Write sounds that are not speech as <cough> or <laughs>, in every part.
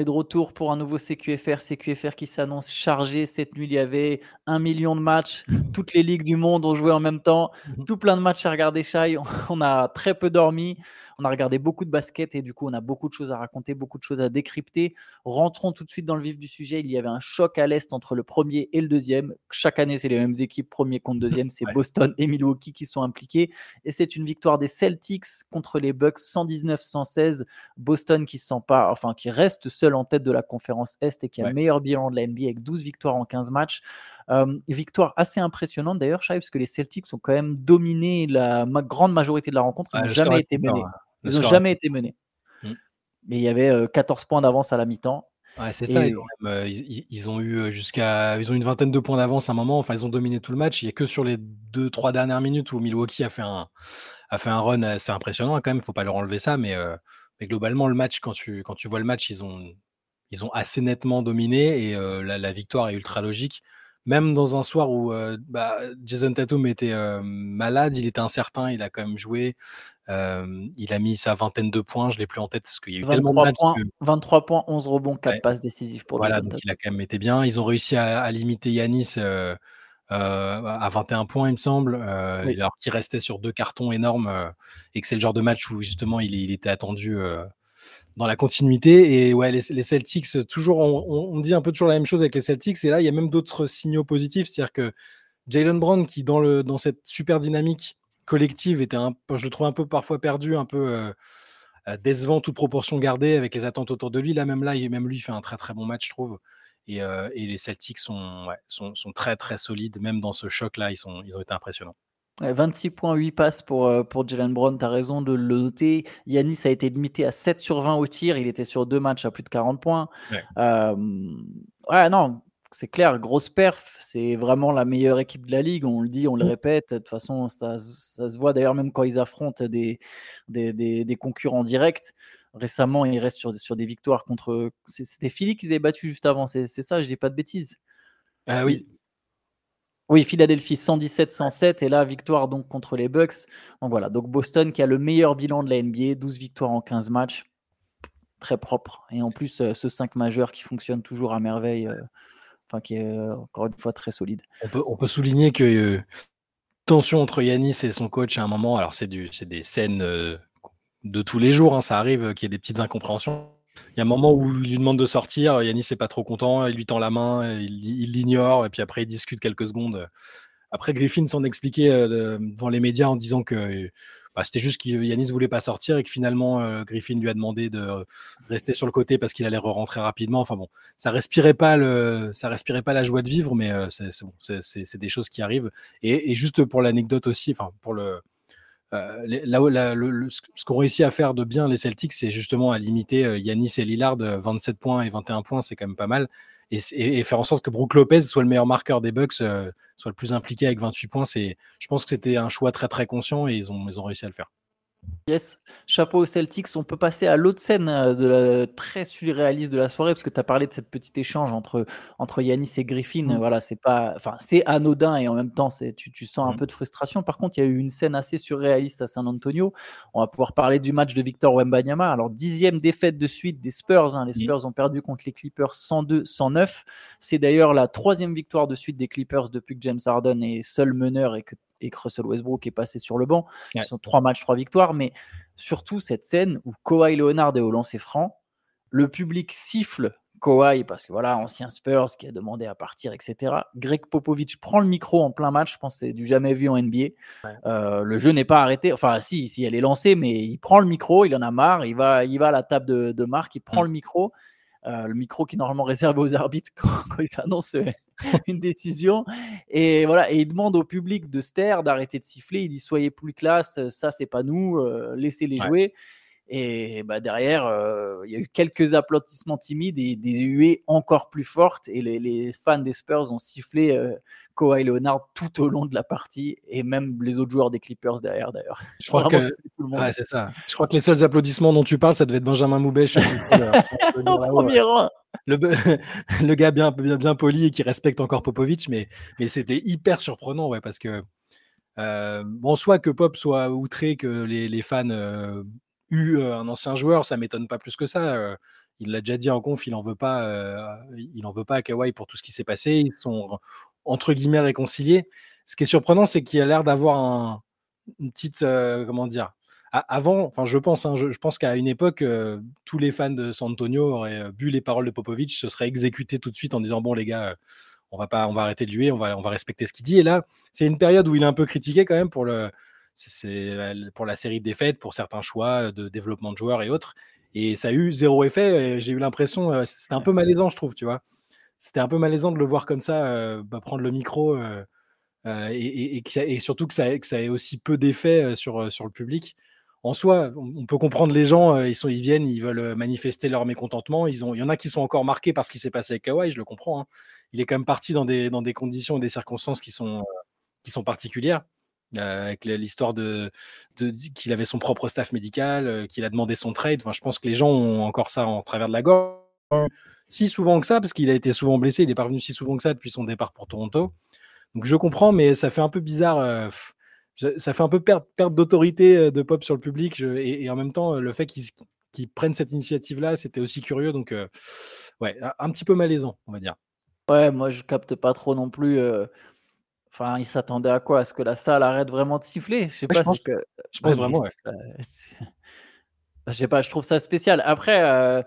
est de retour pour un nouveau CQFR. CQFR qui s'annonce chargé. Cette nuit, il y avait un million de matchs. <laughs> Toutes les ligues du monde ont joué en même temps. Mhm. Tout plein de matchs à regarder, Shai. <laughs> On a très peu dormi. On a regardé beaucoup de basket et du coup, on a beaucoup de choses à raconter, beaucoup de choses à décrypter. Rentrons tout de suite dans le vif du sujet. Il y avait un choc à l'Est entre le premier et le deuxième. Chaque année, c'est les mêmes équipes, premier contre deuxième. C'est Boston et Milwaukee qui sont impliqués. Et c'est une victoire des Celtics contre les Bucks 119-116. Boston qui sent pas, enfin, qui reste seul en tête de la conférence Est et qui a le meilleur bilan de la NBA avec 12 victoires en 15 matchs. Euh, victoire assez impressionnante d'ailleurs, Shai, parce que les Celtics ont quand même dominé la grande majorité de la rencontre. Ils n'ont jamais été menés. Ils n'ont jamais été menés. Mmh. Mais il y avait 14 points d'avance à la mi-temps. Ouais, c'est ça. Ils ont, eu jusqu'à, ils ont une vingtaine de points d'avance à un moment. Enfin, ils ont dominé tout le match. Il n'y a que sur les deux, trois dernières minutes où Milwaukee a fait un, a fait un run assez impressionnant hein, quand même. Il ne faut pas leur enlever ça, mais, mais, globalement, le match, quand tu, quand tu vois le match, ils ont, ils ont assez nettement dominé et la, la, victoire est ultra logique même dans un soir où bah, Jason Tatum était malade, il était incertain, il a quand même joué. il a mis sa vingtaine de points, je ne l'ai plus en tête parce qu'il y a eu tellement de points, 23 points, 11 rebonds, 4 passes décisives pour Voilà, donc il a quand même été bien. Ils ont réussi à, limiter Yanis à 21 points, il me semble, alors qu'il restait sur deux cartons énormes et que c'est le genre de match où justement il, il était attendu dans la continuité. Et ouais, les, Celtics, toujours, on, dit un peu toujours la même chose avec les Celtics. Et là, il y a même d'autres signaux positifs. C'est-à-dire que Jalen Brown, qui dans, le, dans cette super dynamique collective était un je le trouve un peu parfois perdu, un peu euh, euh, décevant, toute proportion gardée avec les attentes autour de lui. Là, même là, même lui fait un très très bon match, je trouve. Et, euh, et les Celtics sont, sont, sont, très très solides, même dans ce choc-là, ils, sont, ils ont été impressionnants. 26.8 passes pour, euh, pour Jalen Brown, tu as raison de le noter. Yanis a été limité à 7 sur 20 au tir, il était sur deux matchs à plus de 40 points. Ouais, non, c'est clair, grosse perf, c'est vraiment la meilleure équipe de la ligue, on le dit, on le mmh. répète. De toute façon, ça, ça se voit d'ailleurs même quand ils affrontent des, des, des, concurrents directs. Récemment, ils restent sur, sur des victoires contre. C'était Philly qu'ils avaient battu juste avant, c'est ça, je dis pas de bêtises. Ah oui, oui, Philadelphie 117-107 et là victoire donc contre les Bucks. Donc voilà, donc Boston qui a le meilleur bilan de la NBA, 12 victoires en 15 matchs, très propre. Et en plus euh, ce 5 majeur qui fonctionne toujours à merveille, euh, qui est euh, encore une fois très solide. On peut, souligner que tension entre Yanis et son coach à un moment, alors c'est des scènes de tous les jours, hein, ça arrive qu'il y ait des petites incompréhensions. Il y a un moment où il lui demande de sortir, Yannis n'est pas trop content, il lui tend la main, il l'ignore, et puis après il discute quelques secondes. Après, Griffin s'en expliquait euh, devant les médias en disant que bah, c'était juste que Yanis voulait pas sortir et que finalement euh, Griffin lui a demandé de rester sur le côté parce qu'il allait re-rentrer rapidement. Enfin bon, ça respirait ça respirait pas la joie de vivre, mais euh, c'est des choses qui arrivent. Et, et juste pour l'anecdote aussi, enfin pour le, euh, là, ce qu'ont réussi à faire de bien les Celtics, c'est justement à limiter euh, Yanis et Lillard, 27 euh, points et 21 points, c'est quand même pas mal. Et, faire en sorte que Brook Lopez soit le meilleur marqueur des Bucks, soit le plus impliqué avec 28 points, c'est, je pense que c'était un choix très très conscient et ils ont, ils ont réussi à le faire. Yes, chapeau aux Celtics. On peut passer à l'autre scène euh, de la, très surréaliste de la soirée, parce que tu as parlé de cette petite échange entre, entre Yanis et Griffin. Mm. Voilà, c'est pas, enfin, c'est anodin et en même temps, c'est, tu, tu sens un mm. peu de frustration. Par contre, il y a eu une scène assez surréaliste à San Antonio. On va pouvoir parler du match de Victor Wembanyama. Alors, dixième défaite de suite des Spurs. Hein. Les mm. Spurs ont perdu contre les Clippers 102-109. C'est d'ailleurs la troisième victoire de suite des Clippers depuis que James Harden est seul meneur et que et que Russell Westbrook est passé sur le banc. Ce sont trois matchs, trois victoires, mais surtout cette scène où Kawhi Leonard est au lancer franc, le public siffle Kawhi parce que voilà, ancien Spurs qui a demandé à partir, etc. Greg Popovich prend le micro en plein match, je pense que c'est du jamais vu en NBA. Euh, le jeu n'est pas arrêté, enfin si, si elle est lancée, mais il prend le micro, il en a marre, il va, il va à la table de, de Marc, il prend mm. le micro euh, le micro qui est normalement réservé aux arbitres <laughs> quand, ils annoncent euh, <laughs> une décision. Et voilà, et il demande au public de se taire, d'arrêter de siffler. Il dit soyez plus classe, ça c'est pas nous, euh, laissez-les jouer. Et bah, derrière, il y a eu quelques applaudissements timides et des huées encore plus fortes. Et les, fans des Spurs ont sifflé Kawhi Leonard tout au long de la partie et même les autres joueurs des Clippers derrière d'ailleurs. Je crois que c'est ça. Je crois que les seuls applaudissements dont tu parles, ça devait être Benjamin <laughs> premier rang. Le, <laughs> le, gars bien, bien, bien poli et qui respecte encore Popovic, mais, mais c'était hyper surprenant, ouais, parce que bon, soit que Pop soit outré que les, les fans eu un ancien joueur, ça m'étonne pas plus que ça. il l'a déjà dit en conf, il en veut pas, il en veut pas à Kawhi pour tout ce qui s'est passé. Ils sont entre guillemets réconciliés. Ce qui est surprenant, c'est qu'il a l'air d'avoir un, une petite, comment dire, avant, enfin je pense, hein, je, pense qu'à une époque, tous les fans de San Antonio auraient bu les paroles de Popovic, se seraient exécutés tout de suite en disant bon les gars, on va pas, on va arrêter de lui, on va, on va respecter ce qu'il dit. Et là, c'est une période où il est un peu critiqué quand même pour le, c'est pour la série de défaites, pour certains choix de développement de joueurs et autres. Et ça a eu zéro effet. J'ai eu l'impression, c'était un peu malaisant, je trouve, tu vois. C'était un peu malaisant de le voir comme ça, bah, prendre le micro. et, et, surtout que ça, ait aussi peu d'effet sur, sur le public en soi, on peut comprendre les gens, ils, sont, ils viennent, ils veulent manifester leur mécontentement. Il y en a qui sont encore marqués par ce qui s'est passé avec Kawhi, je le comprends. Hein. Il est quand même parti dans des, dans des conditions et des circonstances qui sont, qui sont particulières. avec l'histoire de, qu'il avait son propre staff médical, qu'il a demandé son trade. Enfin, je pense que les gens ont encore ça en travers de la gorge. Si souvent que ça, parce qu'il a été souvent blessé, il n'est pas revenu si souvent que ça depuis son départ pour Toronto. Donc je comprends, mais ça fait un peu bizarre ça fait un peu perdre, d'autorité de Pop sur le public. et, en même temps, le fait qu'ils prennent cette initiative-là, c'était aussi curieux. Donc, ouais, un, petit peu malaisant, on va dire. Ouais, moi, je capte pas trop non plus. Enfin, ils s'attendaient à quoi? À ce que la salle arrête vraiment de siffler? Je sais pas. Je pense, que... je pense vraiment, ouais. <laughs> Je sais pas, je trouve ça spécial. Après,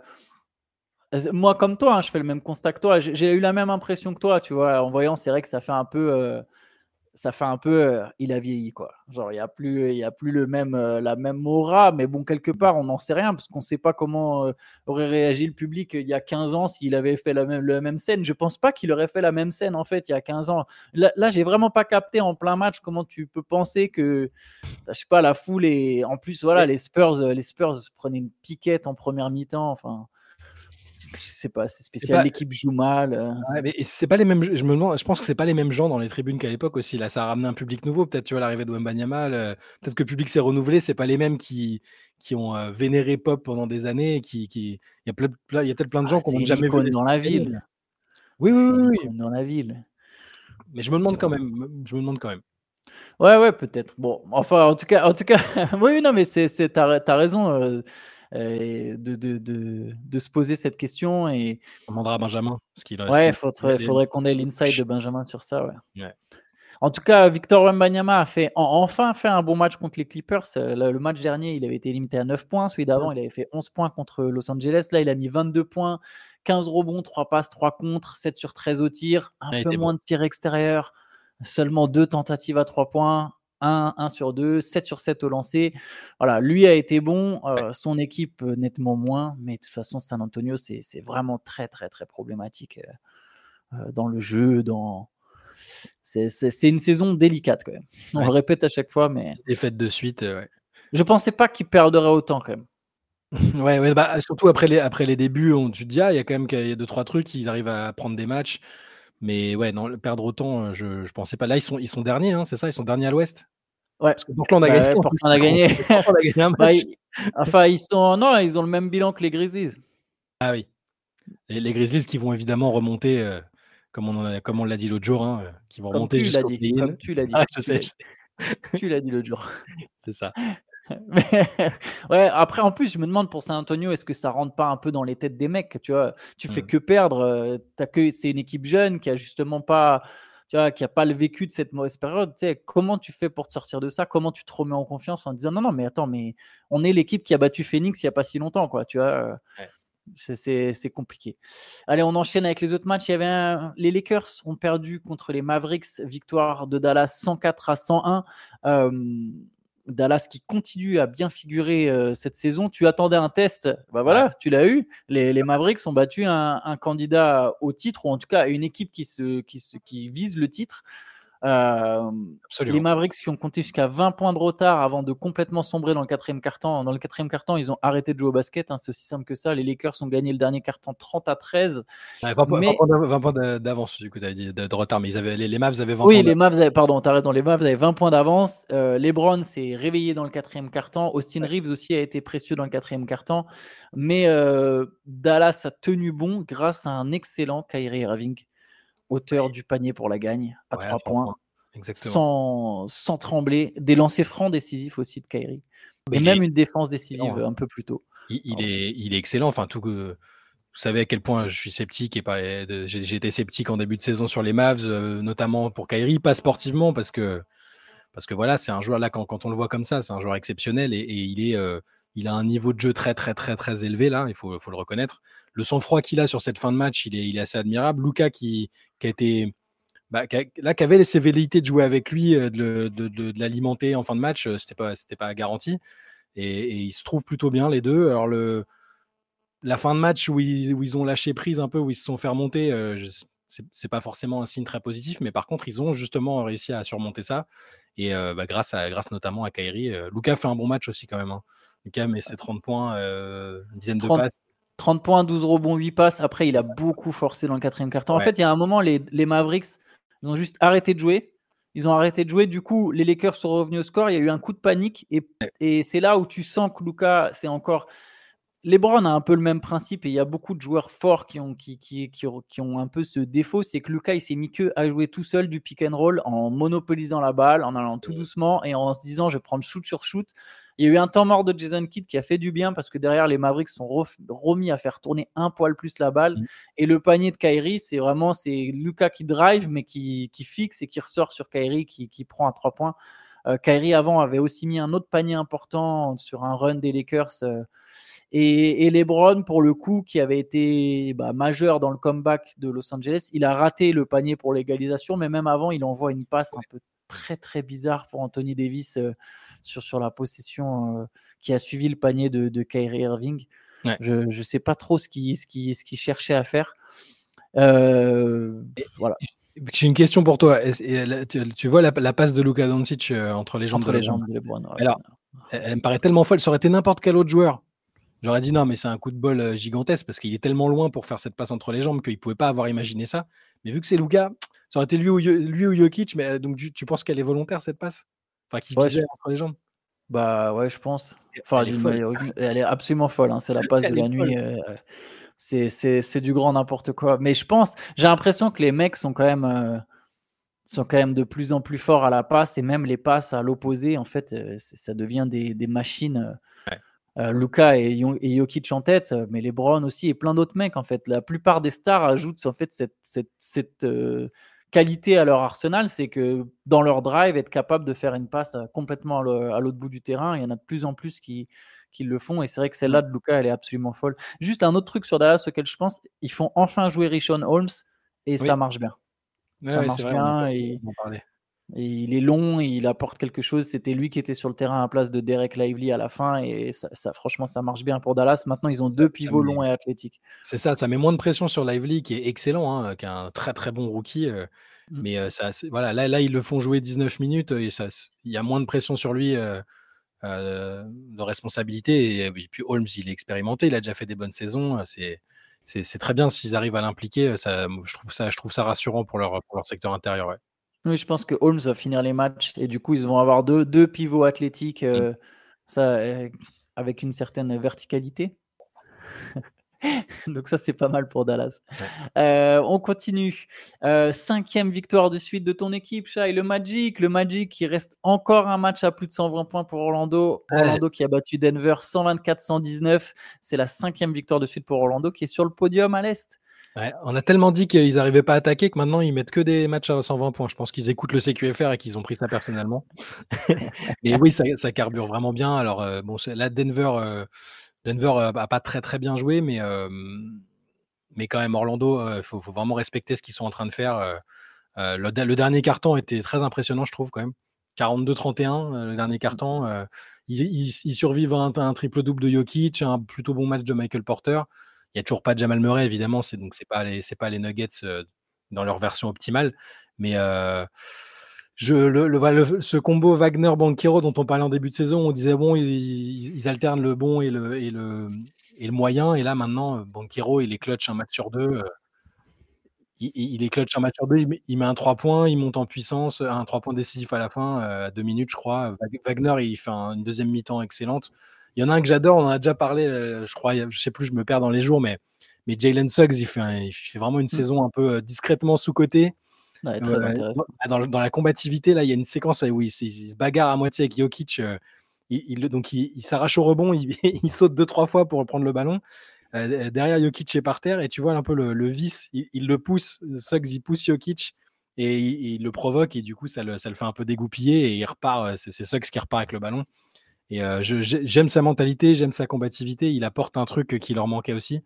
moi, comme toi, hein, je fais le même constat que toi. J'ai eu la même impression que toi, tu vois. En voyant, c'est vrai que ça fait un peu ça fait un peu, il a vieilli quoi. Genre il y a plus, il y a plus le même, la même aura, mais bon quelque part on n'en sait rien parce qu'on ne sait pas comment aurait réagi le public il y a 15 ans s'il avait fait la même, la même scène. Je pense pas qu'il aurait fait la même scène en fait il y a 15 ans. Là, là j'ai vraiment pas capté en plein match comment tu peux penser que, je sais pas, la foule et en plus voilà les Spurs, les Spurs prenaient une piquette en première mi-temps. Enfin, je sais pas, c'est spécial. L'équipe joue mal. Euh, c'est pas les mêmes. Je me demande. Je pense que c'est pas les mêmes gens dans les tribunes qu'à l'époque aussi. Là, ça a ramené un public nouveau. Peut-être tu vois l'arrivée de Wembanyama. Peut-être que le public s'est renouvelé. C'est pas les mêmes qui qui ont euh, vénéré Pop pendant des années. Qui, qui... Il y a, peut-être plein de gens ah, qui n'ont jamais vu dans la ville. Oui, oui, oui, oui. Dans la ville. Mais je me demande quand même. Je me demande quand même. Ouais, ouais, peut-être. Bon, enfin, en tout cas, en tout cas, <laughs> oui, non, mais c'est, t'as, as raison. Euh, euh, de, de, de, de, se poser cette question. Et... On demandera à Benjamin. Parce qu'il ouais, il faudrait, faudrait qu'on ait l'insight de Benjamin sur ça. Ouais. En tout cas, Victor Wembanyama a fait, enfin fait un bon match contre les Clippers. Euh, le, match dernier, il avait été limité à 9 points. Celui d'avant, il avait fait 11 points contre Los Angeles. Là, il a mis 22 points, 15 rebonds, 3 passes, 3 contre, 7 sur 13 au tir, un peu moins de tirs extérieurs, seulement 2 tentatives à 3 points, 1, sur 2, 7 sur 7 au lancer. Voilà, lui a été bon, euh, son équipe euh, nettement moins, mais de toute façon, San Antonio, c'est vraiment très, très, très problématique euh, dans le jeu. Dans... C'est une saison délicate quand même. On le répète à chaque fois, mais. Des fêtes de suite, ouais. Je pensais pas qu'il perdrait autant quand même. <laughs> ouais, ouais bah, surtout après les, après les débuts, on, tu te dis, ah, il y a quand même y a deux, trois trucs, ils arrivent à prendre des matchs. Mais ouais, non, perdre autant, je, ne pensais pas. Là, ils sont, ils sont derniers, hein, c'est ça Ils sont derniers à l'ouest Ouais. Parce que Portland a bah gagné. Portland a gagné. <laughs> a gagné un <laughs> bah, match. enfin, ils sont non, ils ont le même bilan que les Grizzlies. Ah oui. Les, les Grizzlies qui vont évidemment remonter, euh, comme on comme on l'a dit l'autre jour, hein, qui vont remonter jusqu'au dit, Comme tu l'as dit. <laughs> Ah, je sais. Tu l'as dit l'autre jour. C'est ça. ouais, après, en plus, je me demande pour San Antonio, est-ce que ça rentre pas un peu dans les têtes des mecs Tu vois, tu fais mmh. que perdre. Euh, as que, c'est une équipe jeune qui a justement pas tu vois, qui n'a pas le vécu de cette mauvaise période, tu sais, comment tu fais pour te sortir de ça? Comment tu te remets en confiance en disant non, non, mais attends, mais on est l'équipe qui a battu Phoenix il n'y a pas si longtemps, quoi, tu vois C'est compliqué. Allez, on enchaîne avec les autres matchs. Il y avait les Lakers ont perdu contre les Mavericks, victoire de Dallas 104 à 101. Dallas qui continue à bien figurer euh, cette saison. Tu attendais un test, bah voilà, tu l'as eu. Les, Mavericks ont battu un, candidat au titre, ou en tout cas une équipe qui, se, qui, se, qui vise le titre. Euh, les Mavericks qui ont compté jusqu'à 20 points de retard avant de complètement sombrer dans le quatrième carton. Dans le quatrième carton, ils ont arrêté de jouer au basket. Hein, c'est aussi simple que ça. Les Lakers ont gagné le dernier carton 30 à 13. 20, points d'avance, du coup, tu dit de, retard, mais ils avaient, les, Mavs avaient 20 oui, points. Oui, les Mavs avaient, pardon, t'as raison, les Mavs avaient 20 points d'avance. Euh, LeBron s'est réveillé dans le quatrième carton. Austin Reeves aussi a été précieux dans le quatrième carton. Mais euh, Dallas a tenu bon grâce à un excellent Kyrie Irving auteur du panier pour la gagne à 3 points. Sans, sans, trembler. Des lancers francs décisifs aussi de Kyrie. et même une défense décisive un peu plus tôt. Il, est, il est excellent. Enfin, tout que vous savez à quel point je suis sceptique et pas. Été sceptique en début de saison sur les Mavs, notamment pour Kyrie, pas sportivement parce que parce que voilà, c'est un joueur là quand, quand, on le voit comme ça, c'est un joueur exceptionnel et, il est il a un niveau de jeu très très très très élevé là, il faut, le reconnaître. Le sang-froid qu'il a sur cette fin de match, il est, assez admirable. Luca qui, a été bah, là, qui avait ses velléités de jouer avec lui, de, de, l'alimenter en fin de match, c'était pas, c'était pas garanti. Et, ils se trouvent plutôt bien les deux. Alors la fin de match où ils, où ils, ont lâché prise un peu, où ils se sont fait remonter, euh, c'est pas forcément un signe très positif, mais par contre, ils ont justement réussi à surmonter ça. Et euh, bah, grâce, à, grâce notamment à Kairi. Euh, Lucas fait un bon match aussi quand même. Hein. Lucas met ses 30 points, une dizaine de passes. 30 points, 12 rebonds, 8 passes. Après, il a beaucoup forcé dans le quatrième quart-temps. En fait, il y a un moment, les, les, Mavericks, ils ont juste arrêté de jouer. Ils ont arrêté de jouer. Du coup, les Lakers sont revenus au score. Il y a eu un coup de panique. Et, et c'est là où tu sens que Lucas, c'est encore LeBron a un peu le même principe et il y a beaucoup de joueurs forts qui ont, qui, qui, qui, qui ont un peu ce défaut, c'est que Lucas il s'est mis que à jouer tout seul du pick and roll en monopolisant la balle, en allant tout doucement et en se disant je vais prendre shoot sur shoot. Il y a eu un temps mort de Jason Kidd qui a fait du bien parce que derrière les Mavericks sont remis à faire tourner un poil plus la balle mm. et le panier de Kyrie c'est vraiment c'est Lucas qui drive mais qui, fixe et qui ressort sur Kyrie qui, qui prend à trois points. Euh, Kyrie avant avait aussi mis un autre panier important sur un run des Lakers. Euh, et, et, LeBron, pour le coup, qui avait été bah, majeur dans le comeback de Los Angeles, il a raté le panier pour l'égalisation, mais même avant, il envoie une passe un peu très très bizarre pour Anthony Davis euh, sur, sur la possession euh, qui a suivi le panier de, de Kyrie Irving. Je ne sais pas trop ce qu'il ce qui, ce qui cherchait à faire. Euh, voilà. J'ai une question pour toi. Tu, vois la, passe de Luka Doncic entre les jambes entre de, les jambes de LeBron Alors, elle me paraît tellement folle. Ça aurait été n'importe quel autre joueur J'aurais dit non, mais c'est un coup de bol gigantesque parce qu'il est tellement loin pour faire cette passe entre les jambes qu'il ne pouvait pas avoir imaginé ça. Mais vu que c'est Luka, ça aurait été lui ou, lui ou Jokic, mais donc tu, penses qu'elle est volontaire cette passe? Enfin, qui visait entre les jambes? Bah ouais, je pense. Enfin, elle, est, absolument folle. Hein, c'est la <laughs> passe de la nuit. c'est du grand n'importe quoi. Mais je pense, j'ai l'impression que les mecs sont quand même sont quand même de plus en plus forts à la passe et même les passes à l'opposé, en fait, ça devient des, des machines. Euh, Luca et, et, Jokic en tête, euh, mais les Brown aussi et plein d'autres mecs en fait. La plupart des stars ajoutent en fait cette, cette, cette euh, qualité à leur arsenal, c'est que dans leur drive, être capable de faire une passe complètement à l'autre bout du terrain, il y en a de plus en plus qui, qui le font et c'est vrai que celle-là de Luca, elle est absolument folle. Juste un autre truc sur Dallas auquel je pense, ils font enfin jouer Rishon Holmes et ça marche bien. ça marche bien. Et il est long, il apporte quelque chose. C'était lui qui était sur le terrain à la place de Derek Lively à la fin. Et ça, franchement, ça marche bien pour Dallas. Maintenant, ils ont deux pivots longs et athlétiques. C'est ça, ça met moins de pression sur Lively, qui est excellent, hein, qui est un très très bon rookie. Euh, mm. Mais euh, ça, voilà, là, là, ils le font jouer 19 minutes et ça, il y a moins de pression sur lui. Euh, de responsabilité et, puis Holmes il est expérimenté il a déjà fait des bonnes saisons c'est c'est très bien s'ils arrivent à l'impliquer je trouve ça je trouve ça rassurant pour leur pour leur secteur intérieur ouais. Oui, je pense que Holmes va finir les matchs et du coup, ils vont avoir deux, deux pivots athlétiques mmh. euh, ça, euh, avec une certaine verticalité. <laughs> Donc ça, c'est pas mal pour Dallas. Euh, on continue. cinquième victoire de suite de ton équipe, Shai. Le Magic. Le Magic qui reste encore un match à plus de 120 points pour Orlando. Orlando qui a battu Denver 124-119. C'est la cinquième victoire de suite pour Orlando qui est sur le podium à l'Est on a tellement dit qu'ils n'arrivaient pas à attaquer que maintenant ils mettent que des matchs à 120 points. Je pense qu'ils écoutent le CQFR et qu'ils ont pris ça personnellement. <laughs> Mais oui, ça, carbure vraiment bien. Alors, euh, bon, là, Denver, euh, Denver euh, a pas très très bien joué, mais, mais quand même, Orlando, il faut, vraiment respecter ce qu'ils sont en train de faire. Le, dernier carton était très impressionnant, je trouve, quand même. 42-31, le dernier carton. Ils, survivent à un, un triple-double de Jokic, un plutôt bon match de Michael Porter. Il n'y a toujours pas de Jamal Murray, évidemment, c'est donc c'est pas les c'est pas les Nuggets dans leur version optimale, mais je, le, ce combo Wagner-Banquero dont on parlait en début de saison, on disait bon, ils, alternent le bon et le, et le, et le moyen, et là maintenant, Banquero, il est clutch un match sur deux. il, est clutch un match sur deux, il met, un 3 points, il monte en puissance, un 3 points décisif à la fin, à deux minutes, je crois. Wagner, il fait une deuxième mi-temps excellente. Il y en a un que j'adore, on en a déjà parlé, euh, je crois, je sais plus, je me perds dans les jours, mais, mais Jalen Suggs, il fait, il fait vraiment une mmh. saison un peu euh, discrètement sous-côté. Euh, dans, dans, la combativité, là, il y a une séquence où il, se bagarre à moitié avec Jokic. il, donc, il, s'arrache au rebond, <laughs> il, saute deux, trois fois pour prendre le ballon. derrière Jokic est par terre et tu vois un peu le, vice, il, le pousse, Suggs il pousse Jokic et il, le provoque et du coup ça le, ça le, fait un peu dégoupiller et il repart, c'est Suggs qui repart avec le ballon. Et j'aime sa mentalité, j'aime sa combativité, il apporte un truc qui leur manquait aussi.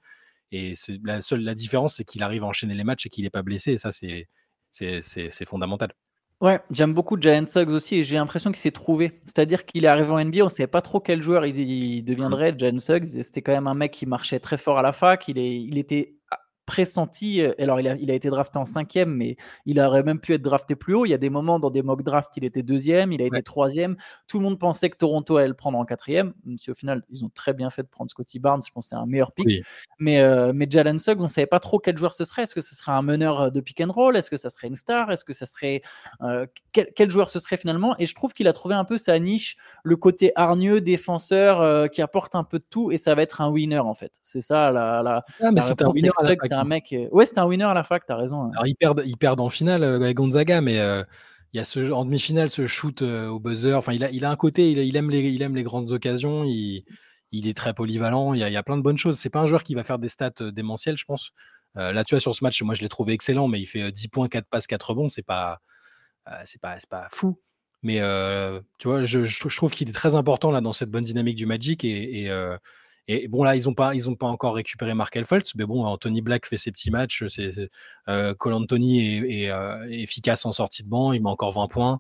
Et la seule la différence, c'est qu'il arrive à enchaîner les matchs et qu'il n'est pas blessé. Et ça, c'est fondamental. Ouais, j'aime beaucoup Jalen Suggs aussi et j'ai l'impression qu'il s'est trouvé. C'est-à-dire qu'il est arrivé en NBA, on ne savait pas trop quel joueur il, deviendrait, mmh. Jalen Suggs. C'était quand même un mec qui marchait très fort à la fac. Il, est, il était pressenti. Euh, alors, il a, il a, été drafté en cinquième, mais il aurait même pu être drafté plus haut. Il y a des moments dans des mock drafts, il était deuxième, il a été troisième. Tout le monde pensait que Toronto allait le prendre en quatrième, même si au final, ils ont très bien fait de prendre Scotty Barnes. Je pense que c'est un meilleur pick. Mais, euh, mais Jalen Suggs, on ne savait pas trop quel joueur ce serait. Est-ce que ce serait un meneur euh, de pick and roll? Est-ce que ça serait une star? Est-ce que ça serait. quel, joueur ce serait finalement? Et je trouve qu'il a trouvé un peu sa niche, le côté hargneux, défenseur, qui apporte un peu de tout, et ça va être un winner en fait. C'est ça la. la, mais c'est un winner un mec. Euh, ouais, c'était un winner à la fac, t'as raison. Hein. Alors, ils perdent, en finale euh, Gonzaga, mais euh, il y a ce, en demi-finale ce shoot au buzzer. Enfin, il a, il a un côté, il, aime les, il aime les grandes occasions. Il, il est très polyvalent. Il y, a, il y, a, plein de bonnes choses. C'est pas un joueur qui va faire des stats démentielles, je pense. là, tu vois, sur ce match, moi, je l'ai trouvé excellent, mais il fait 10 points, 4 passes, 4 rebonds. C'est pas, c'est pas, pas fou. Mais tu vois, je, trouve qu'il est très important là dans cette bonne dynamique du Magic et et bon, là, ils n'ont pas, ils ont pas encore récupéré Markel Fultz, mais bon, Anthony Black fait ses petits matchs. C'est, euh, Cole Anthony est, euh, efficace en sortie de banc, il met encore 20 points.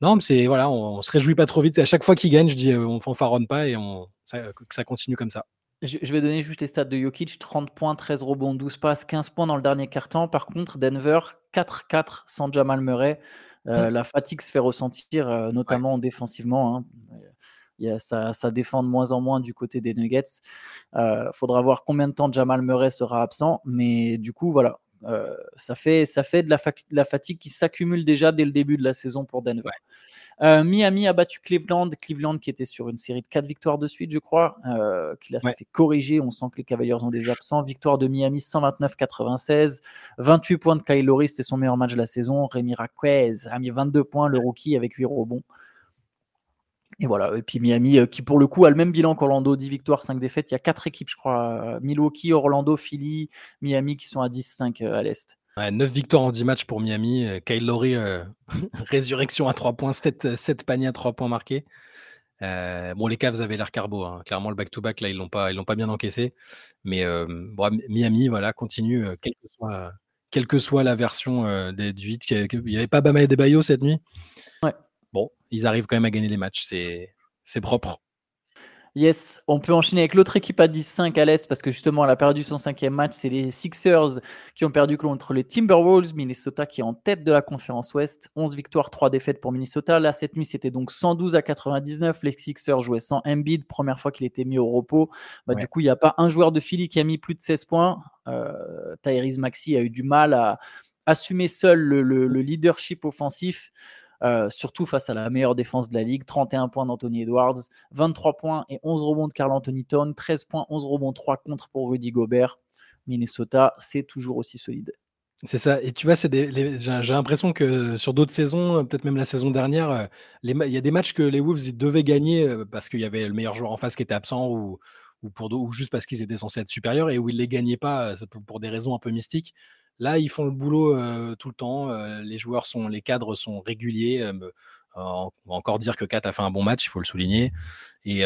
Non, mais c'est voilà, on, ne se réjouit pas trop vite. À chaque fois qu'il gagne, je dis euh, on fanfaronne pas et on, que ça continue comme ça. Je, vais donner juste les stats de Jokic 30 points, 13 rebonds, 12 passes, 15 points dans le dernier quart-temps. Par contre, Denver 4-4 sans Jamal Murray. Mmh. La fatigue se fait ressentir, notamment défensivement. Hein ça, ça, défend de moins en moins du côté des Nuggets. Il euh, faudra voir combien de temps Jamal Murray sera absent, mais du coup, voilà, euh, ça, fait, ça fait de la, la fatigue qui s'accumule déjà dès le début de la saison pour Denver. Euh, Miami a battu Cleveland, Cleveland qui était sur une série de 4 victoires de suite, je crois, qui là s'est fait corriger. On sent que les Cavaliers ont des absents. Victoire de Miami 129-96, 28 points de Kyle Lowry, c'était son meilleur match de la saison. Rémi Raquez a mis 22 points, le rookie avec 8 rebonds. Et voilà, et puis Miami euh, qui pour le coup a le même bilan qu'Orlando, 10 victoires, 5 défaites. Il y a 4 équipes, je crois. Milwaukee, Orlando, Philly, Miami qui sont à 10-5 euh, à l'Est. 9 victoires en 10 matchs pour Miami. Euh, Kyle Lowry, <laughs> résurrection à 3 points, 7, 7, paniers à 3 points marqués. bon, les Cavs avaient l'air carbo. Hein. Clairement, le back-to-back, là, ils l'ont pas, l'ont pas bien encaissé. Mais Miami, voilà, continue, quelle que soit, quelle que soit la version des, du 8. Il n'y avait pas Bama et Debayo cette nuit? Ouais bon, ils arrivent quand même à gagner les matchs. C'est propre. Yes, on peut enchaîner avec l'autre équipe à 10-5 à l'Est parce que justement, elle a perdu son cinquième match. C'est les Sixers qui ont perdu contre les Timberwolves. Minnesota qui est en tête de la conférence Ouest. 11 victoires, 3 défaites pour Minnesota. Là, cette nuit, c'était donc 112 à 99. Les Sixers jouaient sans Embiid, première fois qu'il était mis au repos. Bah, du coup, il n'y a pas un joueur de Philly qui a mis plus de 16 points. Euh, Tyrese Maxi a eu du mal à assumer seul le leadership offensif. Euh, surtout face à la meilleure défense de la ligue. 31 points d'Anthony Edwards, 23 points et 11 rebonds de Carl Anthony Town, 13 points, 11 rebonds, 3 contre pour Rudy Gobert. Minnesota, c'est toujours aussi solide. C'est ça. Et tu vois, j'ai l'impression que sur d'autres saisons, peut-être même la saison dernière, euh, il y a des matchs que les Wolves devaient gagner euh, parce qu'il y avait le meilleur joueur en face qui était absent ou, ou juste parce qu'ils étaient censés être supérieurs et où ils ne les gagnaient pas pour des raisons un peu mystiques. Là, ils font le boulot tout le temps. les joueurs sont, les cadres sont réguliers. on va encore dire que Kat a fait un bon match, il faut le souligner. Et,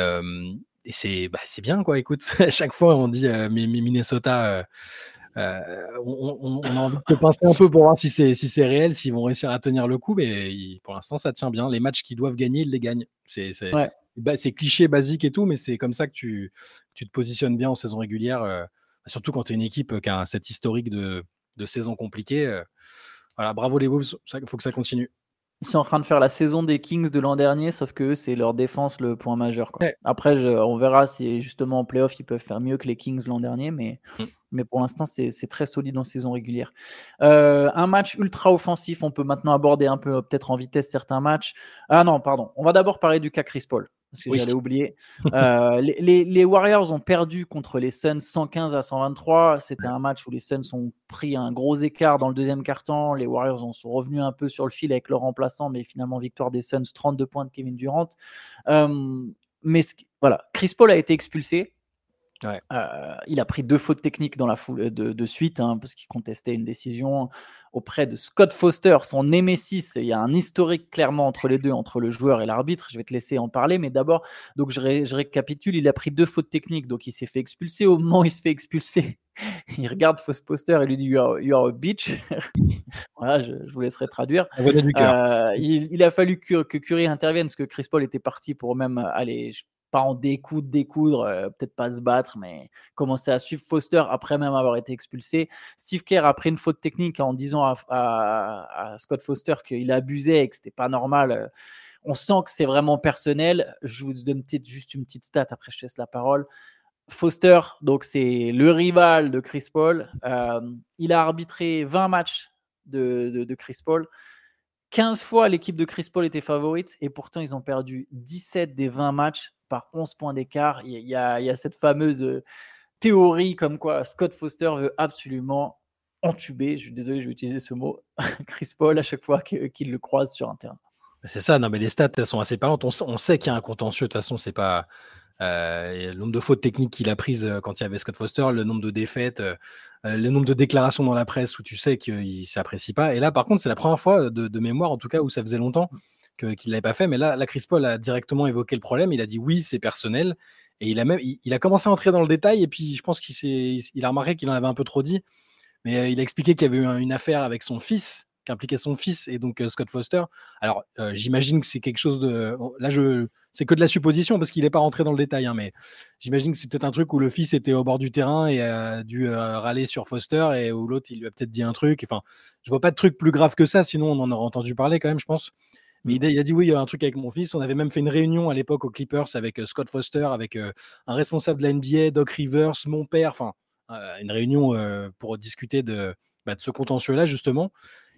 c'est bah, bien, quoi. Écoute, <laughs> à chaque fois, on dit Minnesota. on, a envie de se pincer un peu pour voir si c'est si réel, s'ils vont réussir à tenir le coup, mais pour l'instant ça tient bien. Les matchs qu'ils doivent gagner, ils les gagnent. C'est cliché, basique et tout, mais c'est comme ça que tu, tu, te positionnes bien en saison régulière, surtout quand tu es une équipe qui a cette historique de, de saison compliquée. Euh, voilà, bravo les Wolves, il faut que ça continue. Ils sont en train de faire la saison des Kings de l'an dernier, sauf que c'est leur défense le point majeur. Après, on verra si justement en playoff ils peuvent faire mieux que les Kings l'an dernier, mais, mm. mais pour l'instant c'est très solide en saison régulière. Euh, un match ultra offensif, on peut maintenant aborder un peu peut-être en vitesse certains matchs. Ah non, pardon, on va d'abord parler du cas Chris Paul parce que j'allais oublier. Euh, les, Warriors ont perdu contre les Suns 115 à 123. C'était un match où les Suns ont pris un gros écart dans le deuxième quart-temps. Les Warriors ont, sont revenus un peu sur le fil avec leur remplaçant, mais finalement victoire des Suns, 32 points de Kevin Durant. Euh, mais voilà, Chris Paul a été expulsé. il a pris deux fautes techniques dans la foule de, suite hein, parce qu'il contestait une décision auprès de Scott Foster, son némésis. Il y a un historique clairement entre les deux, entre le joueur et l'arbitre. Je vais te laisser en parler, mais d'abord, donc je, récapitule. Il a pris deux fautes techniques, donc il s'est fait expulser. Au moment où il se fait expulser, <laughs> il regarde Foster et lui dit You are, a bitch. <laughs> voilà, je, vous laisserai traduire. Euh, il, a fallu que, que Curry intervienne parce que Chris Paul était parti pour même aller pas en découdre, découdre, euh, peut-être pas se battre, mais commencer à suivre Foster après même avoir été expulsé. Steve Kerr a pris une faute technique en disant à, Scott Foster qu'il abusait et que c'était pas normal. Euh, on sent que c'est vraiment personnel. Je vous donne juste une petite stat, après je laisse la parole. Foster, donc c'est le rival de Chris Paul. Euh, il a arbitré 20 matchs de, de Chris Paul. 15 fois, l'équipe de Chris Paul était favorite et pourtant, ils ont perdu 17 des 20 matchs par 11 points d'écart. Il, y a, cette fameuse euh, théorie comme quoi Scott Foster veut absolument entuber, je suis désolé, je vais utiliser ce mot, <laughs> Chris Paul à chaque fois qu'il le croise sur un terrain. C'est ça, non mais les stats sont assez parlantes. On, sait qu'il y a un contentieux, de toute façon, c'est pas. Euh, le nombre de fautes techniques qu'il a prises euh, quand il y avait Scott Foster, le nombre de défaites, le nombre de déclarations dans la presse où tu sais qu'il ne s'apprécie pas. Et là, par contre, c'est la première fois de, mémoire, en tout cas, où ça faisait longtemps qu'il ne l'avait pas fait. Mais là, la Chris Paul a directement évoqué le problème. Il a dit oui, c'est personnel. Et il a même, il, a commencé à entrer dans le détail. Et puis, je pense qu'il il a remarqué qu'il en avait un peu trop dit. Mais euh, il a expliqué qu'il y avait eu une affaire avec son fils, qui impliquait son fils et donc euh, Scott Foster. Alors, euh, j'imagine que c'est quelque chose de. Là, je, c'est que de la supposition parce qu'il n'est pas rentré dans le détail. Hein, mais j'imagine que c'est peut-être un truc où le fils était au bord du terrain et a dû râler sur Foster et où l'autre, il lui a peut-être dit un truc. Enfin, je vois pas de truc plus grave que ça. Sinon, on en aurait entendu parler quand même, je pense. Mais il a, dit oui, il y a un truc avec mon fils. On avait même fait une réunion à l'époque aux Clippers avec euh, Scott Foster, avec euh, un responsable de la NBA, Doc Rivers, mon père, enfin, euh, une réunion pour discuter de, bah, de ce contentieux-là, justement.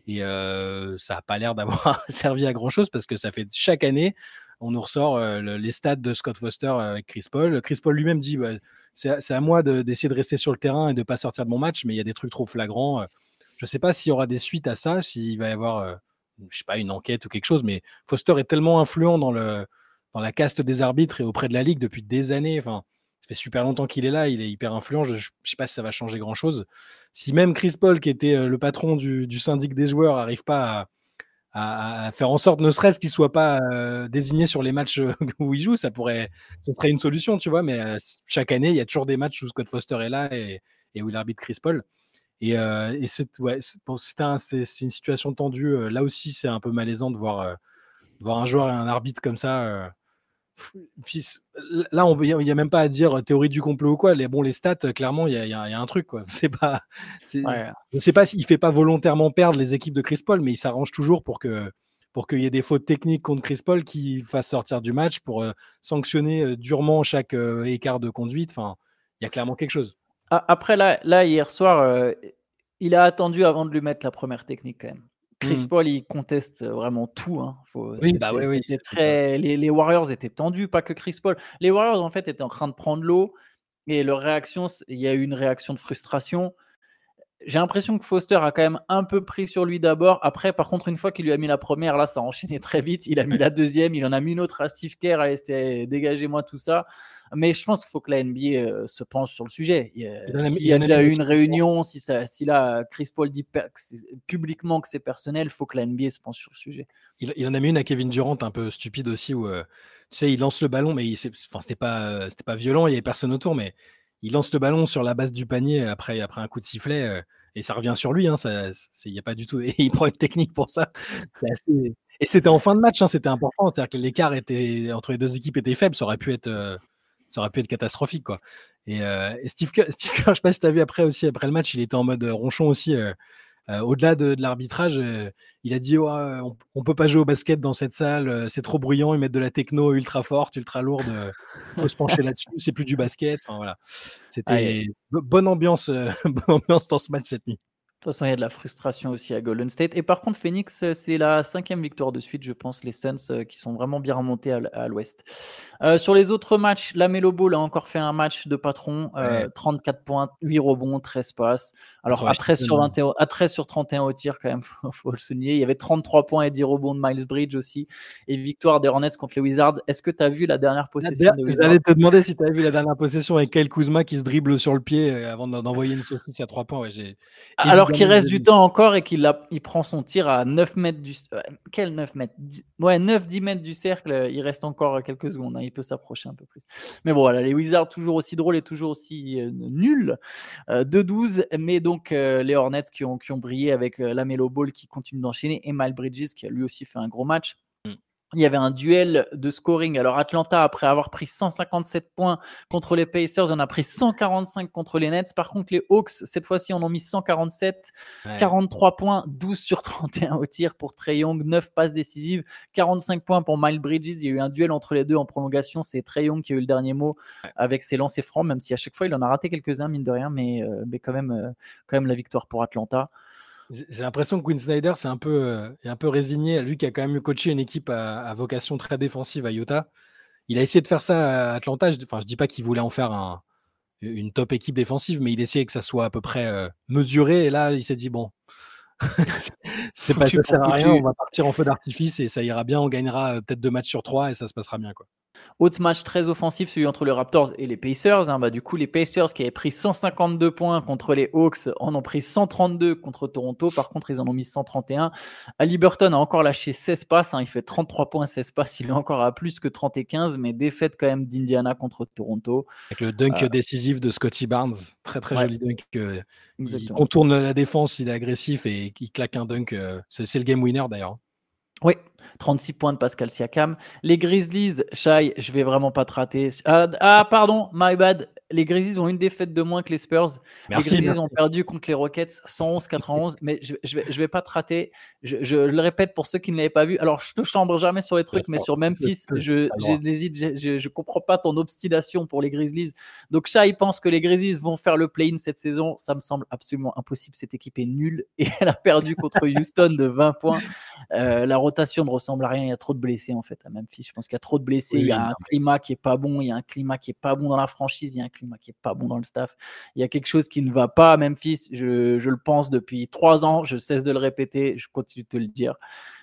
Et ça n'a pas l'air d'avoir <laughs> servi à grand-chose parce que ça fait chaque année, on nous ressort les stats de Scott Foster avec Chris Paul. Chris Paul lui-même dit bah, c'est à moi d'essayer de, rester sur le terrain et de ne pas sortir de mon match, mais il y a des trucs trop flagrants. Je ne sais pas s'il y aura des suites à ça, s'il va y avoir je sais pas, une enquête ou quelque chose, mais Foster est tellement influent dans, le, dans la caste des arbitres et auprès de la Ligue depuis des années. Enfin, ça fait super longtemps qu'il est là, il est hyper influent. Je ne sais pas si ça va changer grand-chose. Si même Chris Paul, qui était euh, le patron du, syndic des joueurs, n'arrive pas à, faire en sorte, ne serait-ce qu'il ne soit pas euh, désigné sur les matchs <laughs> où il joue, ça pourrait, ce serait une solution, tu vois. Mais euh, chaque année, il y a toujours des matchs où Scott Foster est là et, et où il arbitre Chris Paul. Et, c'est ouais, une situation tendue. là aussi, c'est un peu malaisant de voir, voir un joueur et un arbitre comme ça. Puis, là, il n'y a, même pas à dire théorie du complot ou quoi. Les, bon, les stats, clairement, il y, a, un truc. Quoi. <laughs> C'est pas, Je ne sais pas s'il ne fait pas volontairement perdre les équipes de Chris Paul, mais il s'arrange toujours pour que pour qu'il y ait des fautes techniques contre Chris Paul qui fassent sortir du match pour sanctionner durement chaque écart de conduite. Enfin, il y a clairement quelque chose. Après, là, là hier soir, euh, il a attendu avant de lui mettre la première technique quand même. Chris mmh. Paul, il conteste vraiment tout. Hein. oui, bah oui, oui. Très... Les, Warriors étaient tendus, pas que Chris Paul. Les Warriors, en fait, étaient en train de prendre l'eau et leur réaction, il y a eu une réaction de frustration. J'ai l'impression que Foster a quand même un peu pris sur lui d'abord. Après, par contre, une fois qu'il lui a mis la première, là, ça a enchaîné <laughs> très vite. Il a mis la deuxième, il en a mis une autre à Steve Kerr. Allez, c'était dégagez-moi tout ça. Mais je pense qu'il faut que la NBA euh, se penche sur le sujet. Il y a, déjà eu une réunion, si, ça, si là, Chris Paul dit publiquement que c'est personnel, il faut que la NBA se penche sur le sujet. Il, en a mis une à Kevin Durant, un peu stupide aussi, où euh, tu sais, il lance le ballon, mais enfin, c'était pas, c'était pas violent, il n'y avait personne autour, mais il lance le ballon sur la base du panier après, après un coup de sifflet euh, et ça revient sur lui. Hein, il y a pas du tout. <laughs> Et il prend une technique pour ça. Et c'était en fin de match, hein, c'était important. C'est-à-dire que l'écart était entre les deux équipes était faible. Ça aurait pu être, ça aurait pu être catastrophique. Quoi. Et, euh, <laughs> Steve, Kerr, Steve je sais pas si tu as vu après aussi, après le match, il était en mode euh, ronchon aussi. Euh, au-delà de, l'arbitrage, il a dit on, ne peut pas jouer au basket dans cette salle, c'est trop bruyant, ils mettent de la techno ultra forte, ultra lourde, il faut se pencher <laughs> là-dessus, c'est plus du basket. Enfin voilà, c'était bonne ambiance, <laughs> bonne ambiance dans ce match cette nuit. De toute façon, il y a de la frustration aussi à Golden State. Et par contre, Phoenix, euh, c'est la cinquième victoire de suite, je pense, les Suns euh, qui sont vraiment bien remontés à l'ouest. Euh, sur les autres matchs, la Melo Ball a encore fait un match de patron, 34 points, 8 rebonds, 13 passes. Alors à 13, sur 21, à 13 sur 31 au tir, quand même, <laughs> il faut le souligner. Il y avait 33 points et 10 rebonds de Miles Bridge aussi. Et victoire des Hornets contre les Wizards. Est-ce que tu as vu la dernière possession J'allais te demander si tu as vu la dernière possession avec Kyle Kuzma qui se dribble sur le pied avant d'envoyer une saucisse à 3 points. Ouais, Alors qu'il reste du temps encore et qu'il il prend son tir à 9 mètres du. Euh, quel 9 mètres? Ouais, 9-10 mètres du cercle. Il reste encore quelques secondes. Hein, il peut s'approcher un peu plus. Mais bon, voilà, les Wizards toujours aussi drôles et toujours aussi euh, nuls. 2-12. Euh, mais donc, les Hornets qui ont, qui ont brillé avec la Melo Ball qui continue d'enchaîner et Mal Bridges qui a lui aussi fait un gros match il y avait un duel de scoring. Alors Atlanta, après avoir pris 157 points contre les Pacers, on a pris 145 contre les Nets. Par contre, les Hawks, cette fois-ci, en ont mis 147, 43 points, 12 sur 31 au tir pour Trey Young, 9 passes décisives, 45 points pour Miles Bridges. Il y a eu un duel entre les deux en prolongation. C'est Trey Young qui a eu le dernier mot avec ses lancers francs, même si à chaque fois, il en a raté quelques-uns, mine de rien, mais, euh, mais quand, même, euh, quand même la victoire pour Atlanta. J'ai l'impression que Quinn Snyder c'est un peu, euh, est un peu résigné. Lui qui a quand même coaché une équipe à, vocation très défensive à Utah. Il a essayé de faire ça à Atlanta. Je, enfin, je dis pas qu'il voulait en faire un, une top équipe défensive, mais il essayait que ça soit à peu près euh, mesuré. Et là, il s'est dit bon, <laughs> c'est pas ça sert à rien. On va partir en feu d'artifice et ça ira bien. On gagnera euh, peut-être deux matchs sur trois et ça se passera bien quoi. Autre match très offensif, celui entre les Raptors et les Pacers. Hein. Bah, du coup, les Pacers qui avaient pris 152 points contre les Hawks en ont pris 132 contre Toronto. Par contre, ils en ont mis 131. Ali Burton a encore lâché 16 passes. Hein. Il fait 33 points, 16 passes. Il est encore à plus que 30 et 15, mais défaite quand même d'Indiana contre Toronto. Avec le dunk euh, décisif de Scotty Barnes. Très, très joli dunk. Euh, il contourne la défense, il est agressif et il claque un dunk. Euh, c'est le game winner d'ailleurs. Oui, 36 points de Pascal Siakam. Les Grizzlies, Shai, je vais vraiment pas te rater. Ah, ah, pardon, my bad. Les Grizzlies ont une défaite de moins que les Spurs. Merci, les Grizzlies ont perdu contre les Rockets 111-91. mais je, je, vais, je vais pas te rater. Je, le répète pour ceux qui ne l'avaient pas vu. Alors, je te chambre jamais sur les trucs, mais sur Memphis, je n'hésite, je, je, comprends pas ton obstination pour les Grizzlies. Donc, Shai pense que les Grizzlies vont faire le play-in cette saison. Ça me semble absolument impossible. Cette équipe est nulle et <laughs> elle a perdu contre Houston de 20 points. Euh, la rotation ne ressemble à rien. Il y a trop de blessés en fait à Memphis. Je pense qu'il y a trop de blessés. il y a un climat qui est pas bon. Il y a un climat qui est pas bon dans la franchise. Il y a un climat qui est pas bon dans le staff. Il y a quelque chose qui ne va pas à Memphis. Je, je le pense depuis trois ans. Je cesse de le répéter. Je continue de te le dire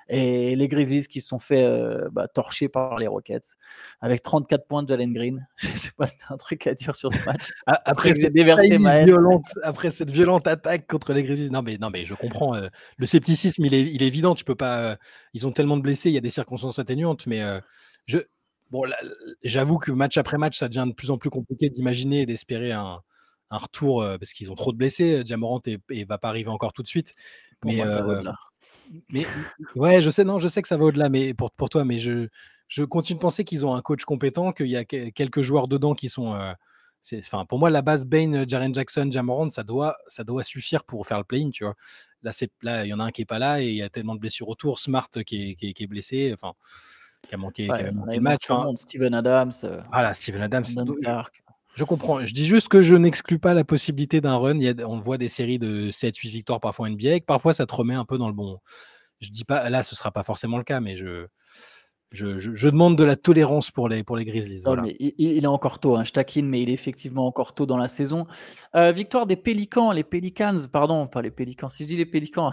et les Grizzlies qui se sont fait euh, bah, torcher par les Rockets avec 34 points de Jalen Green. <laughs> Je sais pas si un truc à dire sur ce match. <laughs> après, cette violente, après cette violente attaque contre les Grizzlies, non mais, non, mais je comprends. Euh, le scepticisme, il est, il est, évident. Tu peux pas, euh, ils ont tellement de blessés, il y a des circonstances atténuantes, mais je, bon, j'avoue que match après match, ça devient de plus en plus compliqué d'imaginer et d'espérer un, un, retour parce qu'ils ont trop de blessés. Jamorant et, et va pas arriver encore tout de suite. mais moi, ça mais ouais, je sais, non, je sais que ça va au-delà, mais pour, pour toi, mais je, je continue de penser qu'ils ont un coach compétent, qu'il y a quelques joueurs dedans qui sont. Euh, enfin, pour moi, la base Bain, Jaren Jackson, Jamorand, ça doit, ça doit suffire pour faire le play-in, tu vois. Là, c'est, là, il y en a un qui est pas là et il y a tellement de blessures autour. Smart qui est, qui est, blessé, enfin, qui a manqué, le match. Steven Adams. Euh, voilà, Steven Adams. Je comprends. Je dis juste que je n'exclus pas la possibilité d'un run. on voit des séries de 7-8 victoires parfois NBA, parfois ça te remet un peu dans le bon. Je dis pas, là, ce sera pas forcément le cas, mais je, je, demande de la tolérance pour les, pour les Grizzlies. il, est encore tôt, hein, je taquine, mais il est effectivement encore tôt dans la saison. Euh, victoire des Pélicans, les Pelicans, pardon, pas les Pélicans. Si je dis les Pélicans,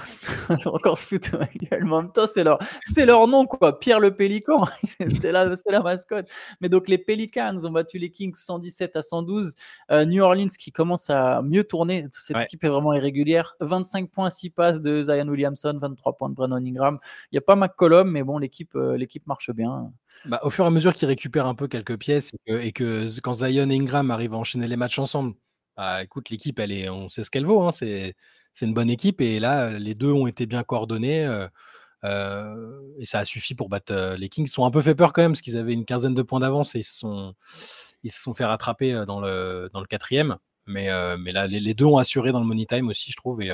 <laughs> encore se foutre. En même temps, c'est leur, c'est leur nom, quoi. Pierre le Pélican, <laughs> c'est la, la mascotte. Mais donc, les Pelicans ont battu les Kings 117 à 112. Euh, New Orleans qui commence à mieux tourner. Cette équipe est vraiment irrégulière. 25 points, 6 passes de Zion Williamson, 23 points de Brandon Ingram. Il n'y a pas McCollum, mais bon, l'équipe, euh, l'équipe marche bien. Bah, au fur et à mesure qu'il récupère un peu quelques pièces et que, quand Zion et Ingram arrivent à enchaîner les matchs ensemble, bah, écoute, l'équipe, elle est, on sait ce qu'elle vaut. Hein, c'est, une bonne équipe et là, les deux ont été bien coordonnés. Euh, euh, et ça a suffi pour battre euh, les Kings. Ils sont un peu fait peur quand même parce qu'ils avaient une quinzaine de points d'avance et ils se sont, ils se sont fait rattraper dans le, dans le quatrième. Mais, mais là, les, deux ont assuré dans le money time aussi, je trouve. Et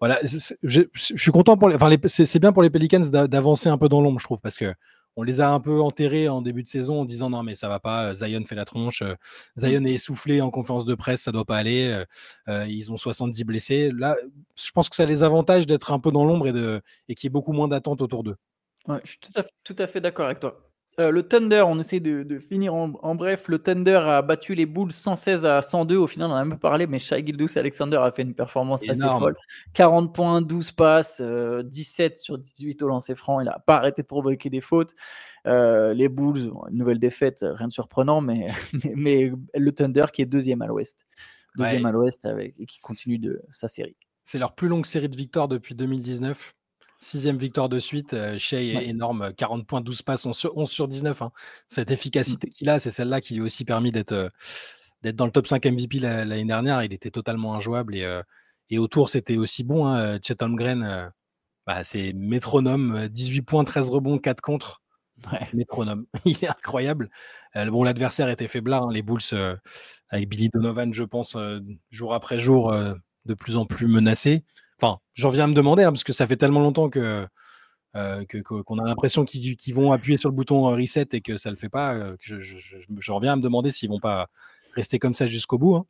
voilà, je, suis content pour les, enfin, c'est bien pour les Pelicans d'avancer un peu dans l'ombre, je trouve, parce que on les a un peu enterrés en début de saison en disant non mais ça va pas, Zion fait la tronche, mmh. Zion est essoufflé en conférence de presse, ça doit pas aller, ils ont 70 blessés. Là, je pense que ça les avantage d'être un peu dans l'ombre et, de, et qu'il y ait beaucoup moins d'attente autour d'eux. Ouais, je suis tout à fait, tout à fait d'accord avec toi. Euh, le Thunder, on essaie de, finir en, bref. Le Thunder a battu les Bulls 116 à 102. Au final, on en a même parlé, mais Shai Gildous Alexander a fait une performance assez folle. 40 points, 12 passes, 17 euh, sur 18 au lancer franc. Il n'a pas arrêté de provoquer des fautes. Euh, les Bulls, une nouvelle défaite, rien de surprenant, <laughs> mais, mais, le Thunder qui est deuxième à l'ouest. Deuxième à l'ouest et qui continue de sa série. C'est leur plus longue série de victoires depuis 2019. Sixième victoire de suite, euh, Shea est énorme, 40 points, 12 passes, 11 sur, 19. Hein. Cette mmh. efficacité qu'il a, c'est celle-là qui lui a aussi permis d'être euh, dans le top 5 MVP l'année dernière. Il était totalement injouable et, euh, et autour, c'était aussi bon. Hein. Chet Holmgren, bah, c'est métronome, 18 points, 13 rebonds, 4 contre. Métronome, <laughs> il est incroyable. bon, l'adversaire était faiblard, hein. les Bulls avec Billy Donovan, je pense, jour après jour, de plus en plus menacés. Enfin, j'en viens à me demander, hein, parce que ça fait tellement longtemps que euh, qu'on a l'impression qu'ils vont appuyer sur le bouton euh, reset et que ça ne le fait pas. Euh, je, reviens à me demander s'ils vont pas rester comme ça jusqu'au bout. Hein.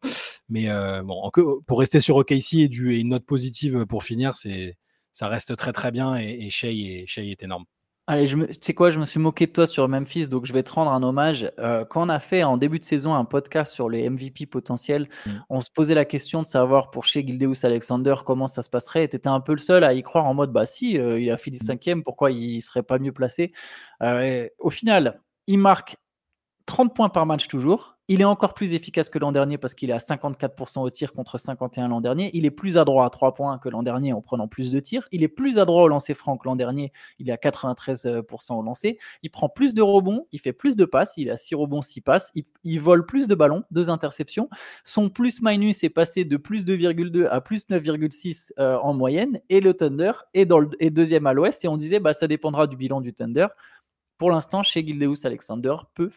Mais bon, pour rester sur OKC et, du, et une note positive pour finir, c'est ça reste très très bien et, et est énorme. Allez, je tu sais quoi, je me suis moqué de toi sur Memphis, donc je vais te rendre un hommage. Euh, quand on a fait en début de saison un podcast sur les MVP potentiels, mmh. on se posait la question de savoir pour chez Gildeus Alexander comment ça se passerait. Et tu étais un peu le seul à y croire en mode, bah si, euh, il a fini mmh. cinquième, pourquoi il serait pas mieux placé? Euh, Au final, il marque 30 points par match toujours. Il est encore plus efficace que l'an dernier parce qu'il est à 54% au tir contre 51 l'an dernier. Il est plus adroit à 3 points que l'an dernier en prenant plus de tirs. Il est plus adroit au lancer franc que l'an dernier. Il est à 93% au lancer. Il prend plus de rebonds. Il fait plus de passes. Il a 6 rebonds, 6 passes. Il, vole plus de ballons, 2 interceptions. Son plus-minus est passé de plus 2,2 à plus 9,6 euh, en moyenne. Et le Thunder est, est deuxième à l'ouest. Et on disait, bah, ça dépendra du bilan du Thunder pour l'instant, chez Gildeus Alexander peut,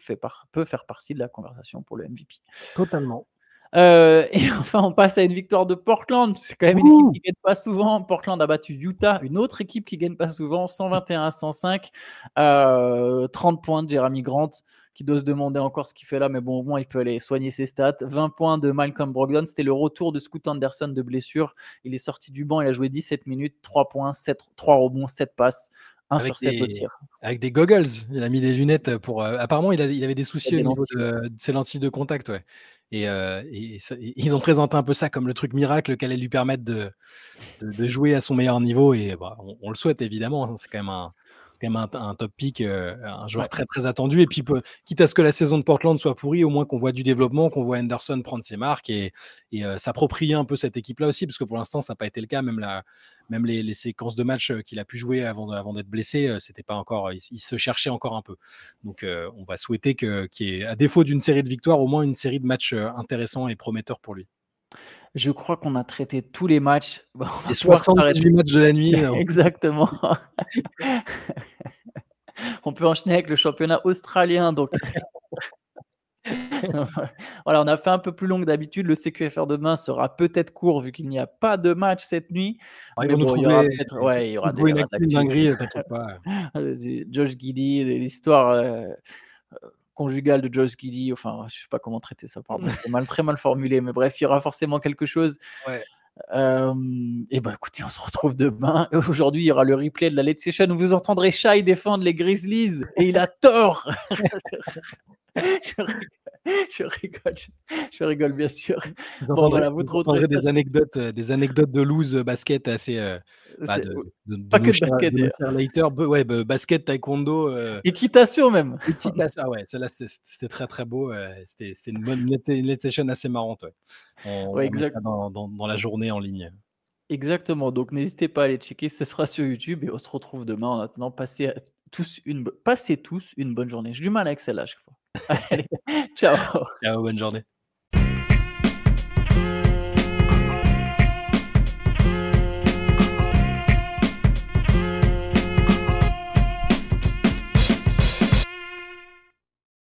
peut, faire partie de la conversation pour le MVP. Totalement. Euh, <laughs> et enfin, on passe à une victoire de Portland. C'est quand même une équipe qui gagne pas souvent. Portland a battu Utah, une autre équipe qui gagne pas souvent, 121 à 105. 30 euh, points de Jeremy Grant, qui doit se demander encore ce qu'il fait là, mais bon, au moins il peut aller soigner ses stats. 20 points de Malcolm Brogdon. C'était le retour de Scoot Anderson de blessure. Il est sorti du banc, il a joué 17 minutes, 3 points, 7, 3 rebonds, 7 passes avec des, Avec des goggles. Il a mis des lunettes pour. Euh, apparemment, il, il, avait des soucis au niveau de, ses lentilles de contact. Ouais. Et, euh, ils ont présenté un peu ça comme le truc miracle qui allait lui permettre de, de, jouer à son meilleur niveau. Et bah, on, le souhaite évidemment. Hein, c'est quand même un, quand même un, top pick, euh, un joueur très très attendu. Et puis, quitte à ce que la saison de Portland soit pourrie, au moins qu'on voit du développement, qu'on voit Anderson prendre ses marques et, euh, s'approprier un peu cette équipe-là aussi, parce que pour l'instant, ça n'a pas été le cas. Même, la, même les, séquences de match euh, qu'il a pu jouer avant, avant d'être blessé, c'était pas encore, il, se cherchait encore un peu. Donc, on va souhaiter qu'il y ait, à défaut d'une série de victoires, au moins une série de matchs intéressants et prometteurs pour lui. Je crois qu'on a traité tous les matchs. <laughs> les 68 matchs de la nuit. <laughs> Exactement. <laughs> on peut enchaîner avec le championnat australien. Donc, voilà, on a fait un peu plus long que d'habitude. Le CQFR demain sera peut-être court vu qu'il n'y a pas de match cette nuit. il y aura peut-être, ouais, il y aura des dingueries, t'inquiète pas. Josh Giddy, l'histoire. Euh, conjugale de Josh Giddy. Enfin, je sais pas comment traiter ça. <laughs> C'est mal, très mal formulé, mais bref, il y aura forcément quelque chose. et ben écoutez, on se retrouve demain. <laughs> Aujourd'hui, il y aura le replay de la Late Session où vous entendrez Shai défendre les Grizzlies et il a tort. <laughs> je, rigole, je, rigole, bien sûr. Bon, voilà, vous, vous des anecdotes, euh, des anecdotes de loose euh, basket assez. Euh, bah, de, de, pas que de basket. Later, ouais, basket, taekwondo. Équitation même. Équitation, ah ouais, celle-là c'était très très beau. C'était une bonne une session assez marrante. Ouais. On, ouais, ça dans, dans, dans la journée en ligne. Exactement. Donc n'hésitez pas à aller checker. Ce sera sur YouTube et on se retrouve demain. En attendant, passez tous une, passez tous une bonne journée. J'ai du mal avec celle-là à chaque fois. Allez, ciao. Ciao, bonne journée.